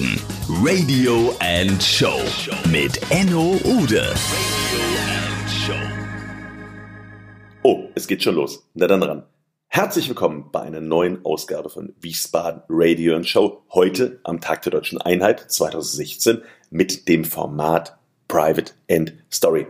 Wiesbaden. Radio and Show mit Enno Ude. Oh, es geht schon los. Na dann ran. Herzlich willkommen bei einer neuen Ausgabe von Wiesbaden Radio and Show. Heute am Tag der Deutschen Einheit 2016 mit dem Format Private End Story.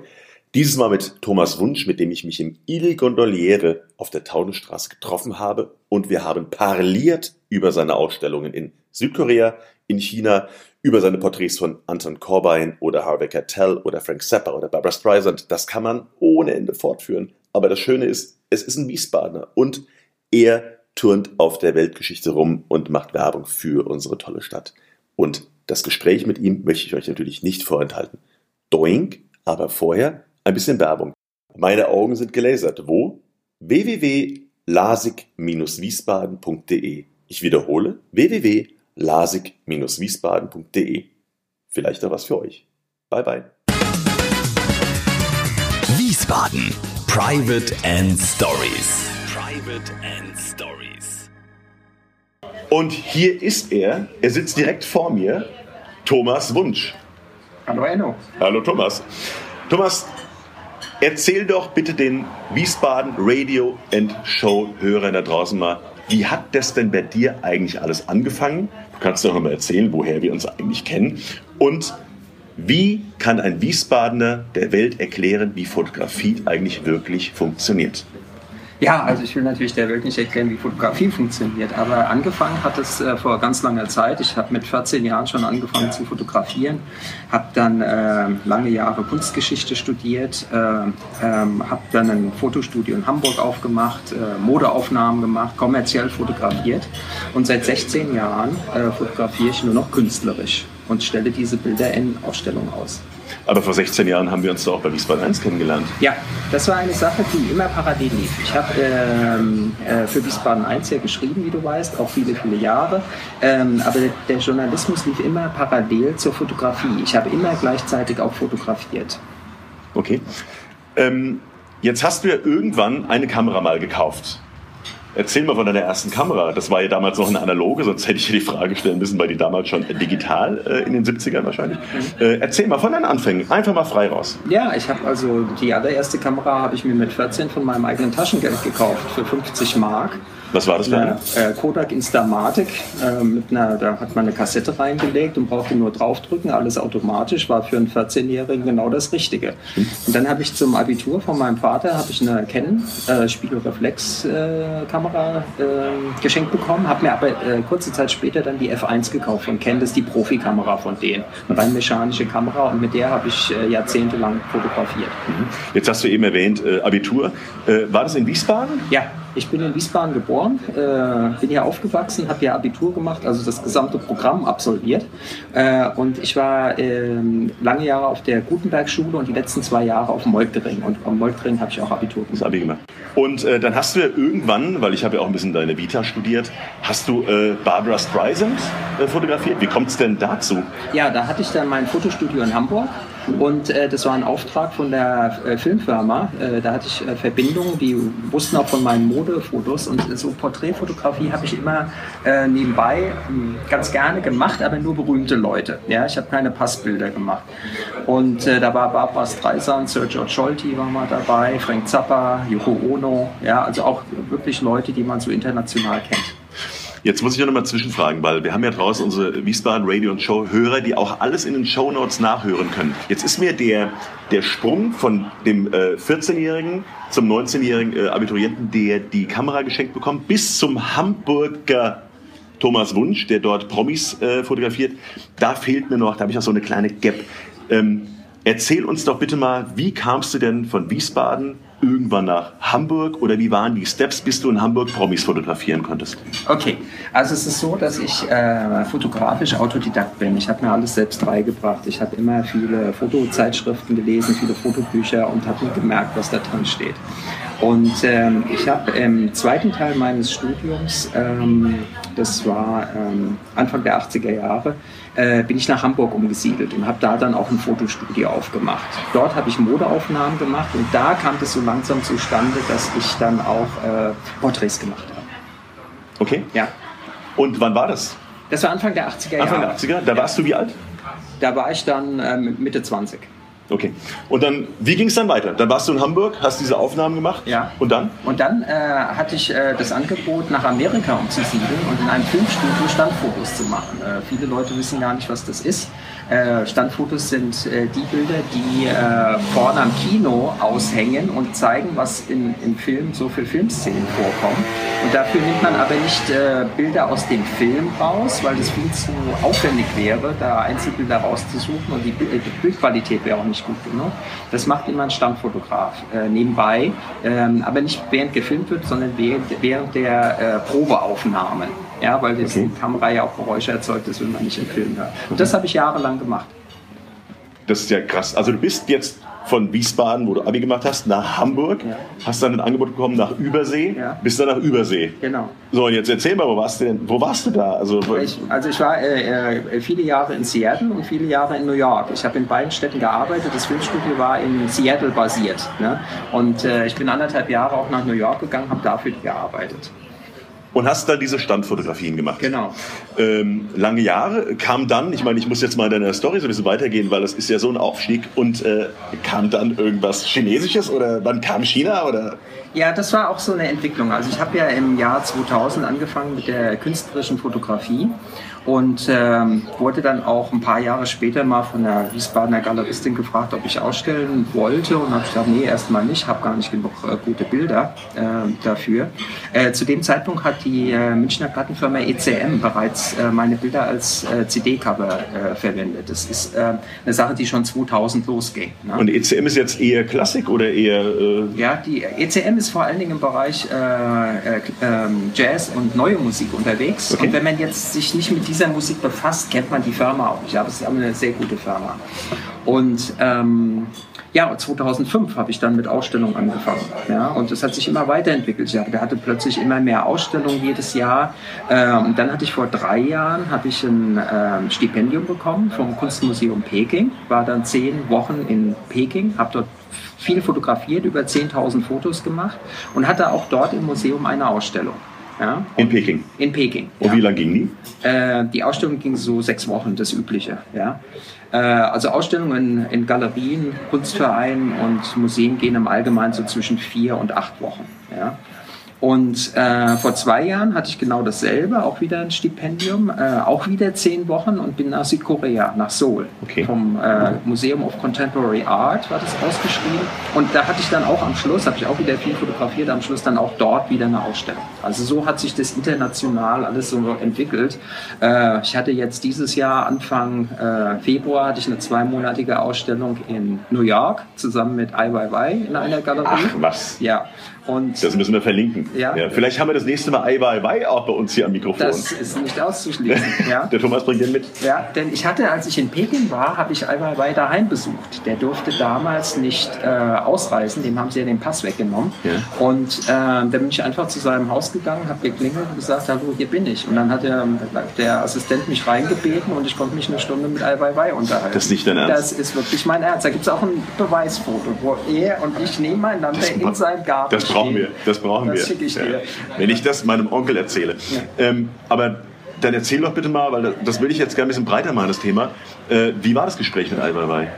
Dieses Mal mit Thomas Wunsch, mit dem ich mich im Il Gondoliere auf der Taunusstraße getroffen habe und wir haben parliert über seine Ausstellungen in Südkorea, in China, über seine Porträts von Anton Corbijn oder Harvey Keitel oder Frank Zappa oder Barbara Streisand. Das kann man ohne Ende fortführen. Aber das Schöne ist, es ist ein Wiesbadener und er turnt auf der Weltgeschichte rum und macht Werbung für unsere tolle Stadt. Und das Gespräch mit ihm möchte ich euch natürlich nicht vorenthalten. Doink, aber vorher ein bisschen Werbung. Meine Augen sind gelasert. Wo? www.lasig-wiesbaden.de. Ich wiederhole www.lasig-wiesbaden.de. Vielleicht auch was für euch. Bye bye. Wiesbaden. Private and Stories. Private and Stories. Und hier ist er. Er sitzt direkt vor mir. Thomas Wunsch. Hallo Enno. Hallo Thomas. Thomas, erzähl doch bitte den Wiesbaden Radio and Show Hörern da draußen mal, wie hat das denn bei dir eigentlich alles angefangen? Du kannst doch mal erzählen, woher wir uns eigentlich kennen. Und wie kann ein Wiesbadener der Welt erklären, wie Fotografie eigentlich wirklich funktioniert? Ja, also ich will natürlich der Welt nicht erklären, wie Fotografie funktioniert, aber angefangen hat es äh, vor ganz langer Zeit. Ich habe mit 14 Jahren schon angefangen zu fotografieren, habe dann äh, lange Jahre Kunstgeschichte studiert, äh, ähm, habe dann ein Fotostudio in Hamburg aufgemacht, äh, Modeaufnahmen gemacht, kommerziell fotografiert und seit 16 Jahren äh, fotografiere ich nur noch künstlerisch und stelle diese Bilder in Ausstellungen aus. Aber vor 16 Jahren haben wir uns doch auch bei Wiesbaden 1 kennengelernt. Ja, das war eine Sache, die immer parallel lief. Ich habe ähm, äh, für Wiesbaden 1 ja geschrieben, wie du weißt, auch viele, viele Jahre. Ähm, aber der Journalismus lief immer parallel zur Fotografie. Ich habe immer gleichzeitig auch fotografiert. Okay. Ähm, jetzt hast du ja irgendwann eine Kamera mal gekauft. Erzähl mal von deiner ersten Kamera. Das war ja damals noch eine analoge, sonst hätte ich dir die Frage stellen müssen, weil die damals schon digital äh, in den 70ern wahrscheinlich. Äh, erzähl mal von deinen Anfängen. Einfach mal frei raus. Ja, ich habe also die allererste Kamera habe ich mir mit 14 von meinem eigenen Taschengeld gekauft für 50 Mark. Was war das für eine? Äh, Kodak Instamatic. Äh, mit einer, da hat man eine Kassette reingelegt und brauchte nur draufdrücken, alles automatisch. War für einen 14-Jährigen genau das Richtige. Und dann habe ich zum Abitur von meinem Vater habe ich eine Canon äh, Spiegelreflex-Kamera äh, geschenkt bekommen. Habe mir aber äh, kurze Zeit später dann die F1 gekauft von Canon. Das ist die Profikamera von denen. Eine rein mechanische Kamera und mit der habe ich äh, jahrzehntelang fotografiert. Mhm. Jetzt hast du eben erwähnt Abitur. war das in Wiesbaden? Ja, ich bin in Wiesbaden geboren, äh, bin hier aufgewachsen, habe hier Abitur gemacht, also das gesamte Programm absolviert. Äh, und ich war äh, lange Jahre auf der Gutenberg-Schule und die letzten zwei Jahre auf dem Moltgering. Und am Moltgering habe ich auch Abitur gemacht. Das Abi gemacht. Und äh, dann hast du ja irgendwann, weil ich habe ja auch ein bisschen deine Vita studiert, hast du äh, Barbara Streisand äh, fotografiert. Wie kommt es denn dazu? Ja, da hatte ich dann mein Fotostudio in Hamburg und äh, das war ein Auftrag von der äh, Filmfirma. Äh, da hatte ich äh, Verbindungen, die wussten auch von meinen Modefotos. Und so Porträtfotografie habe ich immer äh, nebenbei hm, ganz gerne gemacht, aber nur berühmte Leute. Ja, ich habe keine Passbilder gemacht. Und äh, da war Barbara Streisand, Sir George Scholti war mal dabei, Frank Zappa, Yoko Ono. Ja, also auch wirklich Leute, die man so international kennt. Jetzt muss ich noch mal zwischenfragen, weil wir haben ja draußen unsere Wiesbaden Radio und Show Hörer, die auch alles in den Show Notes nachhören können. Jetzt ist mir der, der Sprung von dem äh, 14-Jährigen zum 19-jährigen äh, Abiturienten, der die Kamera geschenkt bekommt, bis zum Hamburger Thomas Wunsch, der dort Promis äh, fotografiert, da fehlt mir noch, da habe ich noch so eine kleine Gap. Ähm, erzähl uns doch bitte mal, wie kamst du denn von Wiesbaden irgendwann nach Hamburg oder wie waren die Steps, bis du in Hamburg Promis fotografieren konntest? Okay, also es ist so, dass ich äh, fotografisch Autodidakt bin. Ich habe mir alles selbst beigebracht. Ich habe immer viele Fotozeitschriften gelesen, viele Fotobücher und habe mir gemerkt, was da drin steht. Und ähm, ich habe im zweiten Teil meines Studiums, ähm, das war ähm, Anfang der 80er Jahre, äh, bin ich nach Hamburg umgesiedelt und habe da dann auch ein Fotostudio aufgemacht. Dort habe ich Modeaufnahmen gemacht und da kam es so langsam zustande, dass ich dann auch äh, Porträts gemacht habe. Okay. Ja. Und wann war das? Das war Anfang der 80er Jahre. Anfang der 80er? Da warst du wie alt? Da war ich dann ähm, Mitte 20. Okay. Und dann, wie ging es dann weiter? Dann warst du in Hamburg, hast diese Aufnahmen gemacht. Ja. Und dann? Und dann äh, hatte ich äh, das Angebot, nach Amerika umzusiedeln und in einem Filmstudio Standfotos zu machen. Äh, viele Leute wissen gar nicht, was das ist. Äh, Standfotos sind äh, die Bilder, die äh, vorne am Kino aushängen und zeigen, was in, im Film so für Filmszenen vorkommen. Und dafür nimmt man aber nicht Bilder aus dem Film raus, weil das viel zu aufwendig wäre, da Einzelbilder rauszusuchen und die, Bild die Bildqualität wäre auch nicht gut genug. Das macht immer ein Standfotograf nebenbei, ähm, aber nicht während gefilmt wird, sondern während der Probeaufnahmen. Ja, weil die okay. Kamera ja auch Geräusche erzeugt, das will man nicht im Film hören. Und das habe ich jahrelang gemacht. Das ist ja krass. Also du bist jetzt von Wiesbaden, wo du Abi gemacht hast, nach Hamburg, ja. hast dann ein Angebot bekommen nach Übersee, ja. bist dann nach Übersee. Genau. So, und jetzt erzähl mal, wo warst du denn? Wo warst du da? Also ich, also ich war äh, äh, viele Jahre in Seattle und viele Jahre in New York. Ich habe in beiden Städten gearbeitet. Das Filmstudio war in Seattle basiert. Ne? Und äh, ich bin anderthalb Jahre auch nach New York gegangen, habe dafür gearbeitet und hast dann diese Standfotografien gemacht. Genau. Ähm, lange Jahre kam dann, ich meine, ich muss jetzt mal in deiner Story so ein bisschen weitergehen, weil das ist ja so ein Aufstieg und äh, kam dann irgendwas Chinesisches oder wann kam China oder? Ja, das war auch so eine Entwicklung. Also ich habe ja im Jahr 2000 angefangen mit der künstlerischen Fotografie und ähm, wurde dann auch ein paar Jahre später mal von der Wiesbadener Galeristin gefragt, ob ich ausstellen wollte und habe gesagt, nee, erstmal nicht, habe gar nicht genug äh, gute Bilder äh, dafür. Äh, zu dem Zeitpunkt hat die äh, Münchner Plattenfirma ECM bereits äh, meine Bilder als äh, CD-Cover verwendet. Das ist eine Sache, die schon 2000 losging. Ne? Und ECM ist jetzt eher Klassik oder eher... Ja, die ECM ist vor allen Dingen im Bereich Jazz und neue Musik unterwegs. Okay. Und wenn man jetzt sich nicht mit dieser Musik befasst, kennt man die Firma auch nicht. Aber es ist eine sehr gute Firma. Und ähm, ja, 2005 habe ich dann mit Ausstellungen angefangen. Ja, und das hat sich immer weiterentwickelt. Ich hatte plötzlich immer mehr Ausstellungen jedes Jahr. Ähm, dann hatte ich vor drei Jahren habe ich ein ähm, Stipendium bekommen vom Kunstmuseum Peking. War dann zehn Wochen in Peking, habe dort viel fotografiert, über 10.000 Fotos gemacht und hatte auch dort im Museum eine Ausstellung. Ja? In Peking? In Peking. Und ja. wie lange ging die? Äh, die Ausstellung ging so sechs Wochen, das Übliche. Ja? Äh, also Ausstellungen in, in Galerien, Kunstvereinen und Museen gehen im Allgemeinen so zwischen vier und acht Wochen. Ja? Und äh, vor zwei Jahren hatte ich genau dasselbe, auch wieder ein Stipendium, äh, auch wieder zehn Wochen und bin nach Südkorea, nach Seoul. Okay. Vom äh, Museum of Contemporary Art war das ausgeschrieben. Und da hatte ich dann auch am Schluss, habe ich auch wieder viel fotografiert, am Schluss dann auch dort wieder eine Ausstellung. Also so hat sich das international alles so entwickelt. Äh, ich hatte jetzt dieses Jahr, Anfang äh, Februar, hatte ich eine zweimonatige Ausstellung in New York zusammen mit Weiwei in einer Galerie. Ach was. Ja. Und das müssen wir verlinken. Ja. ja. vielleicht haben wir das nächste Mal Ei bei auch bei uns hier am Mikrofon. Das ist nicht auszuschließen. ja. Der Thomas bringt den mit. Ja, denn ich hatte, als ich in Peking war, habe ich Ei bei daheim besucht. Der durfte damals nicht äh, ausreisen, dem haben sie ja den Pass weggenommen. Ja. Und äh, dann bin ich einfach zu seinem Haus gegangen, habe geklingelt und gesagt, hallo, hier bin ich. Und dann hat der, der Assistent mich reingebeten und ich konnte mich eine Stunde mit Ei unterhalten. Das ist nicht dein Ernst? Das ist wirklich mein Ernst. Da gibt es auch ein Beweisfoto, wo er und ich nebeneinander in seinem Garten brauchen wir. Das brauchen das wir. Ich ja. Wenn ich das meinem Onkel erzähle. Ja. Ähm, aber dann erzähl doch bitte mal, weil das will ich jetzt gerne ein bisschen breiter machen, das Thema. Äh, wie war das Gespräch mit Al-Bawai?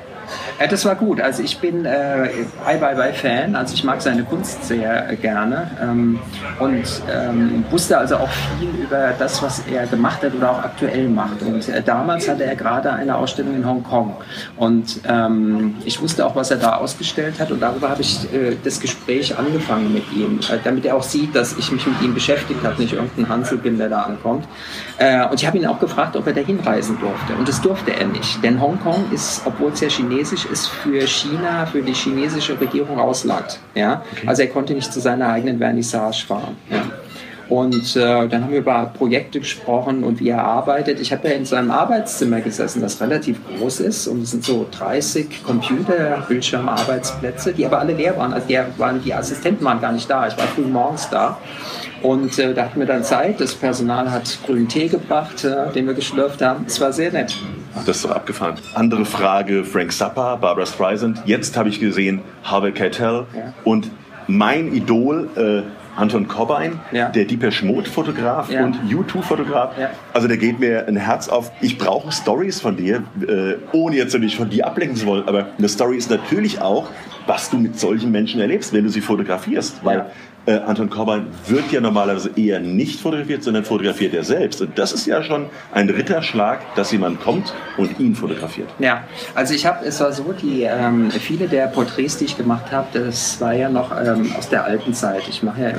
Ja, das war gut. Also ich bin äh, Ai Weiwei Fan, also ich mag seine Kunst sehr äh, gerne ähm, und ähm, wusste also auch viel über das, was er gemacht hat oder auch aktuell macht. Und äh, damals hatte er gerade eine Ausstellung in Hongkong und ähm, ich wusste auch, was er da ausgestellt hat und darüber habe ich äh, das Gespräch angefangen mit ihm, äh, damit er auch sieht, dass ich mich mit ihm beschäftigt habe, nicht irgendein Hansel bin, der da ankommt. Äh, und ich habe ihn auch gefragt, ob er da hinreisen durfte und das durfte er nicht, denn Hongkong ist, obwohl es ja chinesisch ist, für China, für die chinesische Regierung Ausland. Ja? Okay. Also er konnte nicht zu seiner eigenen Vernissage fahren. Ja? Und äh, dann haben wir über Projekte gesprochen und wie er arbeitet. Ich habe ja in seinem Arbeitszimmer gesessen, das relativ groß ist. Und es sind so 30 Computer, Bildschirmarbeitsplätze, die aber alle leer waren. Also die, waren, die Assistenten waren gar nicht da. Ich war früh morgens da. Und äh, da hatten wir dann Zeit. Das Personal hat grünen Tee gebracht, äh, den wir geschlürft haben. Es war sehr nett. Das ist doch abgefahren. Andere Frage: Frank Zappa, Barbara Streisand. Jetzt habe ich gesehen Harvey Keitel ja. und mein Idol, äh, Anton Cobain, Ja. der Deepesh Mode-Fotograf Ja. und U2-Fotograf. Ja. Also der geht mir ein Herz auf. Ich brauche Stories von dir, äh, ohne jetzt natürlich von dir ablenken zu wollen. Aber eine Story ist natürlich auch, was du mit solchen Menschen erlebst, wenn du sie fotografierst. Weil. Äh, Anton Cobain wird ja normalerweise eher nicht fotografiert, sondern fotografiert er selbst. Und das ist ja schon ein Ritterschlag, dass jemand kommt und ihn fotografiert. Ja, also ich habe, es war so, die ähm, viele der Porträts, die ich gemacht habe, das war ja noch ähm, aus der alten Zeit. Ich mache ja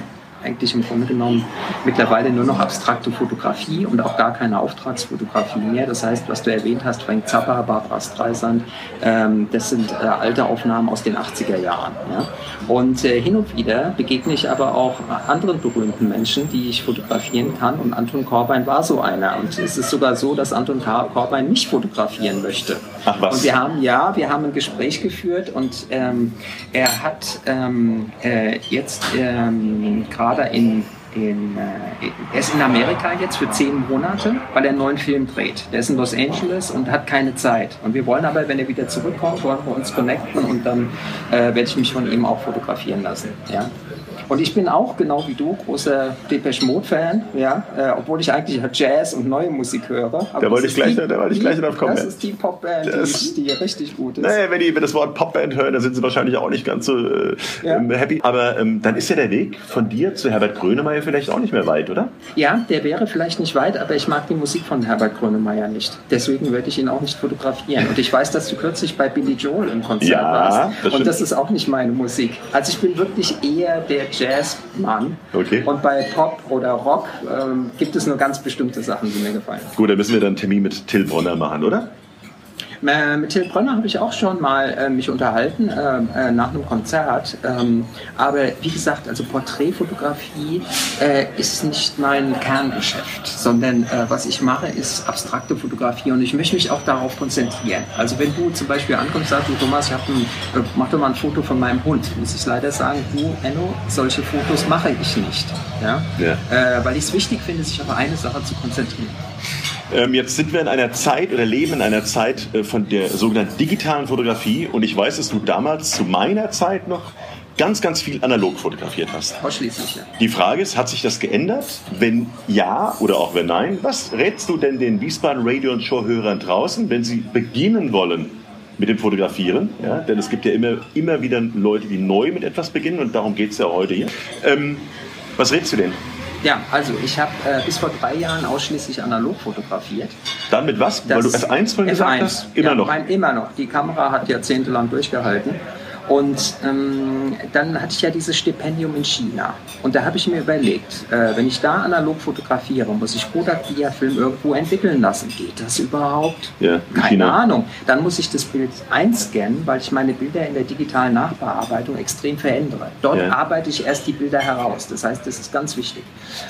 eigentlich im Grunde genommen mittlerweile nur noch abstrakte Fotografie und auch gar keine Auftragsfotografie mehr. Das heißt, was du erwähnt hast, Frank Zappa, Barbara Streisand, ähm, das sind äh, alte Aufnahmen aus den 80er Jahren. Ja? Und äh, hin und wieder begegne ich aber auch anderen berühmten Menschen, die ich fotografieren kann. Und Anton Corbijn war so einer. Und es ist sogar so, dass Anton Corbijn mich fotografieren möchte. Ach was. Und wir haben, ja, wir haben ein Gespräch geführt und ähm, er hat ähm, äh, jetzt gerade in, in äh, er ist in Amerika jetzt für zehn Monate, weil er einen neuen Film dreht. Der ist in Los Angeles und hat keine Zeit. Und wir wollen aber, wenn er wieder zurückkommt, wollen wir uns connecten und dann äh, werde ich mich von ihm auch fotografieren lassen. Ja. Und ich bin auch, genau wie du, großer Depeche Mode-Fan, ja, äh, obwohl ich eigentlich Jazz und neue Musik höre. Da wollte ich gleich- die- da wollte ich gleich drauf kommen, Das ist die Popband, Das- die, die richtig gut ist. Naja, wenn die wenn das Wort Popband hören, dann sind sie wahrscheinlich auch nicht ganz so äh, Ja. ähm, happy. Aber ähm, dann ist ja der Weg von dir zu Herbert Grönemeyer vielleicht auch nicht mehr weit, oder? Ja, der wäre vielleicht nicht weit, aber ich mag die Musik von Herbert Grönemeyer nicht. Deswegen werde ich ihn auch nicht fotografieren. Und ich weiß, dass du kürzlich bei Billy Joel im Konzert Ja, warst. das und stimmt. das ist auch nicht meine Musik. Also ich bin wirklich eher der Jazzmann. Okay. Und bei Pop oder Rock ähm, gibt es nur ganz bestimmte Sachen, die mir gefallen. Gut, dann müssen wir dann einen Termin mit Till Bronner machen, oder? Äh, mit Till Brönner habe ich auch schon mal äh, mich unterhalten äh, äh, nach einem Konzert. Ähm, aber wie gesagt, also Porträtfotografie äh, ist nicht mein Kerngeschäft, sondern was ich mache, ist abstrakte Fotografie und ich möchte mich auch darauf konzentrieren. Also wenn du zum Beispiel ankommst und sagst, du Thomas, ich ein, mach doch mal ein Foto von meinem Hund, muss ich leider sagen, du Enno, solche Fotos mache ich nicht. Ja? Ja. Weil ich es wichtig finde, sich auf eine Sache zu konzentrieren. Ähm, jetzt sind wir in einer Zeit oder leben in einer Zeit äh, von der sogenannten digitalen Fotografie und ich weiß, dass du damals zu meiner Zeit noch ganz, ganz viel analog fotografiert hast. Ausschließlich. Ja. Die Frage ist, hat sich das geändert? Wenn ja oder auch wenn nein, was rätst du denn den Wiesbaden Radio und Show Hörern draußen, wenn sie beginnen wollen mit dem Fotografieren? Ja, denn es gibt ja immer, immer wieder Leute, die neu mit etwas beginnen und darum geht es ja heute hier. Ähm, was rätst du denn? Ja, also ich habe äh, bis vor drei Jahren ausschließlich analog fotografiert. Dann mit was? Weil du Das- F1 vorhin gesagt F1, hast? Immer ja, noch. Immer noch. Die Kamera hat jahrzehntelang durchgehalten. Und ähm, dann hatte ich ja dieses Stipendium in China. Und da habe ich mir überlegt, äh, wenn ich da analog fotografiere, muss ich Kodak Diafilm irgendwo entwickeln lassen. Geht das überhaupt? Ja, in Keine China. Ahnung. Dann muss ich das Bild einscannen, weil ich meine Bilder in der digitalen Nachbearbeitung extrem verändere. Dort Ja. arbeite ich erst die Bilder heraus. Das heißt, das ist ganz wichtig.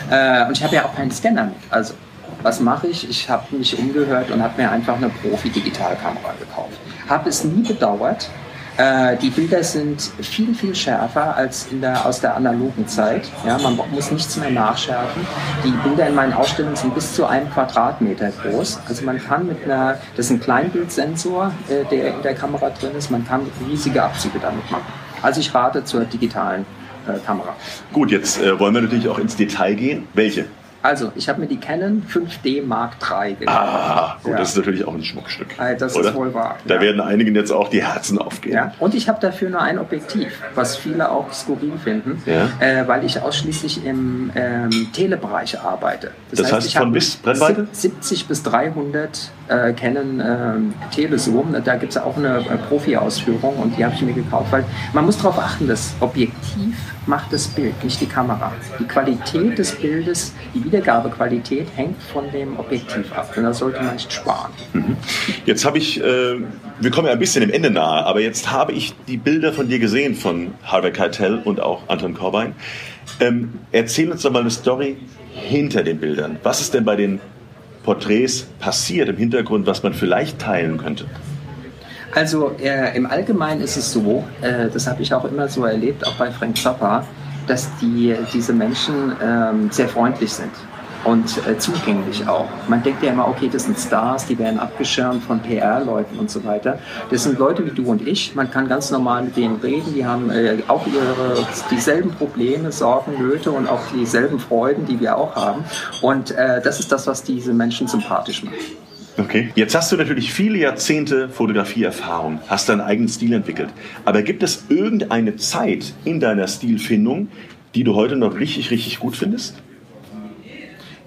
Äh, und ich habe ja auch keinen Scanner mit. Also, was mache ich? Ich habe mich umgehört und habe mir einfach eine Profi-Digitalkamera gekauft. Habe es nie bedauert. Äh, die Bilder sind viel, viel schärfer als in der, aus der analogen Zeit. Ja, man muss nichts mehr nachschärfen. Die Bilder in meinen Ausstellungen sind bis zu einem Quadratmeter groß. Also man kann mit einer, das ist ein Kleinbildsensor, äh, der in der Kamera drin ist, man kann riesige Abzüge damit machen. Also ich rate zur digitalen äh, Kamera. Gut, jetzt äh, wollen wir natürlich auch ins Detail gehen. Welche? Also, ich habe mir die Canon 5D Mark III gekauft. Ah, gut, Ja. das ist natürlich auch ein Schmuckstück. Äh, das oder? ist wohl wahr. Da ja. werden einigen jetzt auch die Herzen aufgehen. Ja, und ich habe dafür nur ein Objektiv, was viele auch skurril finden, Ja. äh, weil ich ausschließlich im ähm, Telebereich arbeite. Das heißt, ich von habe bis Brennweite? 70 bis 300 äh, Canon ähm, Telezoom. Da gibt es auch eine äh, Profi-Ausführung und die habe ich mir gekauft, weil man muss darauf achten, das Objektiv macht das Bild, nicht die Kamera. Die Qualität des Bildes, die Wiedergabequalität hängt von dem Objektiv ab und da sollte man nicht sparen. Jetzt habe ich, äh, wir kommen ja ein bisschen dem Ende nahe, aber jetzt habe ich die Bilder von dir gesehen, von Harvey Keitel und auch Anton Corbijn. Ähm, erzähl uns doch mal eine Story hinter den Bildern. Was ist denn bei den Porträts passiert im Hintergrund, was man vielleicht teilen könnte? Also äh, im Allgemeinen ist es so, äh, das habe ich auch immer so erlebt, auch bei Frank Zappa, dass die, diese Menschen ähm, sehr freundlich sind. und äh, zugänglich auch. Man denkt ja immer, okay, das sind Stars, die werden abgeschirmt von PR-Leuten und so weiter. Das sind Leute wie du und ich. Man kann ganz normal mit denen reden. Die haben äh, auch ihre, dieselben Probleme, Sorgen, Nöte und auch dieselben Freuden, die wir auch haben. Und äh, das ist das, was diese Menschen sympathisch macht. Okay. Jetzt hast du natürlich viele Jahrzehnte Fotografieerfahrung, hast deinen eigenen Stil entwickelt. Aber gibt es irgendeine Zeit in deiner Stilfindung, die du heute noch richtig, richtig gut findest?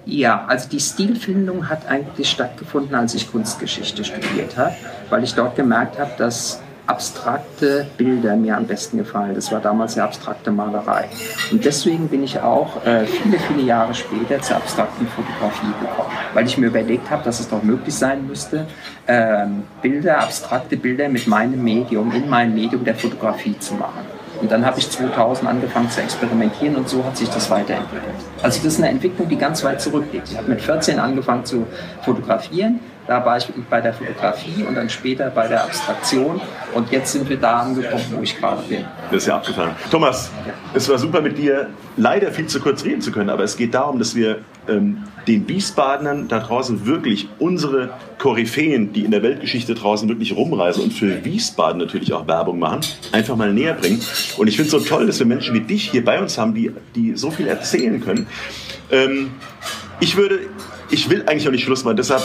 Ja, also die Stilfindung hat eigentlich stattgefunden, als ich Kunstgeschichte studiert habe, weil ich dort gemerkt habe, dass abstrakte Bilder mir am besten gefallen. Das war damals ja abstrakte Malerei. Und deswegen bin ich auch äh, viele, viele Jahre später zur abstrakten Fotografie gekommen, weil ich mir überlegt habe, dass es doch möglich sein müsste, ähm, Bilder, abstrakte Bilder mit meinem Medium, in meinem Medium der Fotografie zu machen. Und dann habe ich 2000 angefangen zu experimentieren und so hat sich das weiterentwickelt. Also das ist eine Entwicklung, die ganz weit zurückliegt. Ich habe mit 14 angefangen zu fotografieren. Da war ich bei der Fotografie und dann später bei der Abstraktion. Und jetzt sind wir da angekommen, wo ich gerade bin. Das ist ja abgefahren. Thomas, ja. es war super mit dir, leider viel zu kurz reden zu können, aber es geht darum, dass wir ähm, den Wiesbadenern da draußen wirklich unsere Koryphäen, die in der Weltgeschichte draußen wirklich rumreisen und für Wiesbaden natürlich auch Werbung machen, einfach mal näher bringen. Und ich finde es so toll, dass wir Menschen wie dich hier bei uns haben, die, die so viel erzählen können. Ähm, ich würde, ich will eigentlich auch nicht Schluss machen, deshalb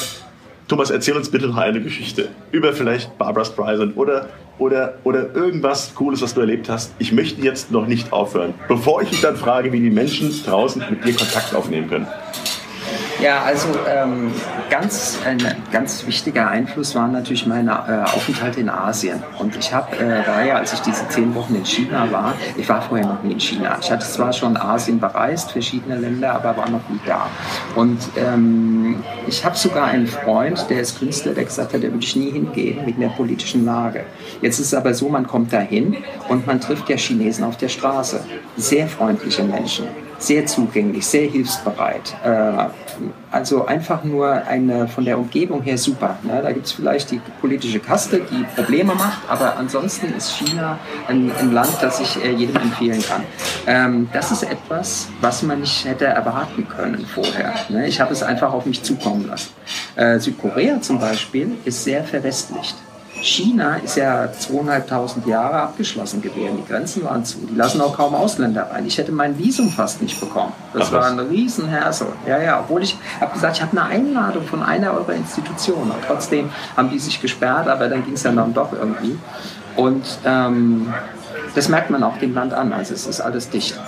Thomas, erzähl uns bitte noch eine Geschichte über vielleicht Barbara Streisand oder, oder, oder irgendwas Cooles, was du erlebt hast. Ich möchte jetzt noch nicht aufhören, bevor ich dich dann frage, wie die Menschen draußen mit dir Kontakt aufnehmen können. Ja, also ähm, ganz, ein ganz wichtiger Einfluss waren natürlich meine äh, Aufenthalte in Asien. Und ich habe, äh, war ja, als ich diese zehn Wochen in China war, ich war vorher noch nie in China. Ich hatte zwar schon Asien bereist, verschiedene Länder, aber war noch nie da. Und ähm, ich habe sogar einen Freund, der ist Künstler, der gesagt hat, der würde ich nie hingehen wegen der politischen Lage. Jetzt ist es aber so, man kommt dahin und man trifft ja Chinesen auf der Straße. Sehr freundliche Menschen sehr zugänglich, sehr hilfsbereit. Äh, also einfach nur eine von der Umgebung her super. Ne? Da gibt es vielleicht die politische Kaste, die Probleme macht, aber ansonsten ist China ein, ein Land, das ich äh, jedem empfehlen kann. Ähm, das ist etwas, was man nicht hätte erwarten können vorher. Ne? Ich habe es einfach auf mich zukommen lassen. Äh, Südkorea zum Beispiel ist sehr verwestlicht. China ist ja zweieinhalbtausend Jahre abgeschlossen gewesen. Die Grenzen waren zu. Die lassen auch kaum Ausländer rein. Ich hätte mein Visum fast nicht bekommen. Das Ach, war ein Riesenhersel. Ja, ja. Obwohl ich habe gesagt, ich habe eine Einladung von einer eurer Institutionen. Und trotzdem haben die sich gesperrt, aber dann ging es ja dann doch irgendwie. Und ähm, das merkt man auch dem Land an. Also es ist alles dicht.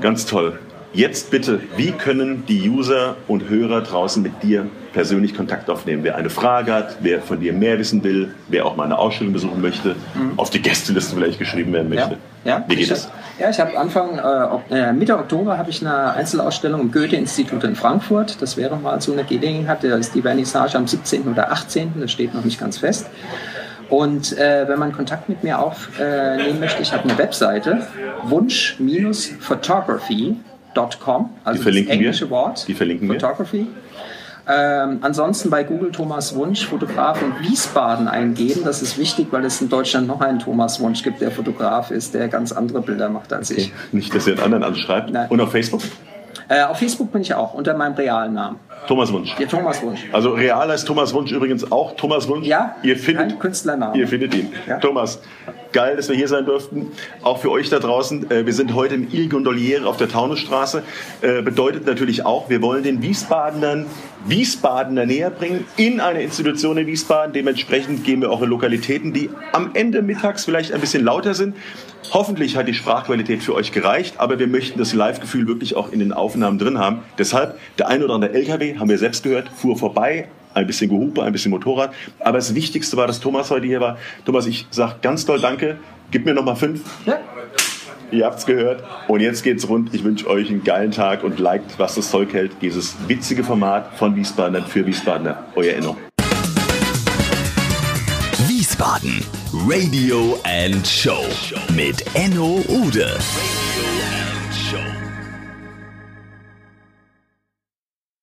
Ganz toll. Jetzt bitte, wie können die User und Hörer draußen mit dir persönlich Kontakt aufnehmen? Wer eine Frage hat, wer von dir mehr wissen will, wer auch mal eine Ausstellung besuchen möchte, mhm. auf die Gästeliste vielleicht geschrieben werden möchte. Ja, ja. Wie geht es? Ja, ich habe Anfang, äh, äh, Mitte Oktober habe ich eine Einzelausstellung im Goethe-Institut in Frankfurt. Das wäre mal so eine Gelegenheit. Da ist die Vernissage am 17. oder 18. Das steht noch nicht ganz fest. Und äh, wenn man Kontakt mit mir aufnehmen möchte, ich habe eine Webseite, wunsch-photography photography.com, also die verlinken das englische wir. Wort. Die verlinken Photography. Ähm, ansonsten bei Google Thomas Wunsch, Fotograf in Wiesbaden eingeben. Das ist wichtig, weil es in Deutschland noch einen Thomas Wunsch gibt, der Fotograf ist, der ganz andere Bilder macht als okay. ich. Nicht, dass ihr einen anderen anschreibt. Nein. Und auf Facebook? Äh, auf Facebook bin ich auch, unter meinem realen Namen. Thomas Wunsch. Ja, Thomas Wunsch. Also real heißt Thomas Wunsch übrigens auch Thomas Wunsch. Ja, ihr findet, kein Künstlername. Ihr findet ihn. Ja. Thomas, geil, dass wir hier sein durften. Auch für euch da draußen. Äh, wir sind heute im Il Gondoliere auf der Taunusstraße. Äh, bedeutet natürlich auch, wir wollen den Wiesbadenern Wiesbadener näher bringen in eine Institution in Wiesbaden. Dementsprechend gehen wir auch in Lokalitäten, die am Ende mittags vielleicht ein bisschen lauter sind. Hoffentlich hat die Sprachqualität für euch gereicht, aber wir möchten das Live-Gefühl wirklich auch in den Aufnahmen drin haben. Deshalb, der ein oder andere LKW, haben wir selbst gehört, fuhr vorbei, ein bisschen Gehupe, ein bisschen Motorrad. Aber das Wichtigste war, dass Thomas heute hier war. Thomas, ich sage ganz toll Danke. Gib mir nochmal fünf. Ja. Ihr habt's gehört. Und jetzt geht's rund. Ich wünsche euch einen geilen Tag und liked, was das Zeug hält. Dieses witzige Format von Wiesbadener für Wiesbadener. Euer Enno. Wiesbaden. Radio and Show mit Enno Ude. Radio and Show.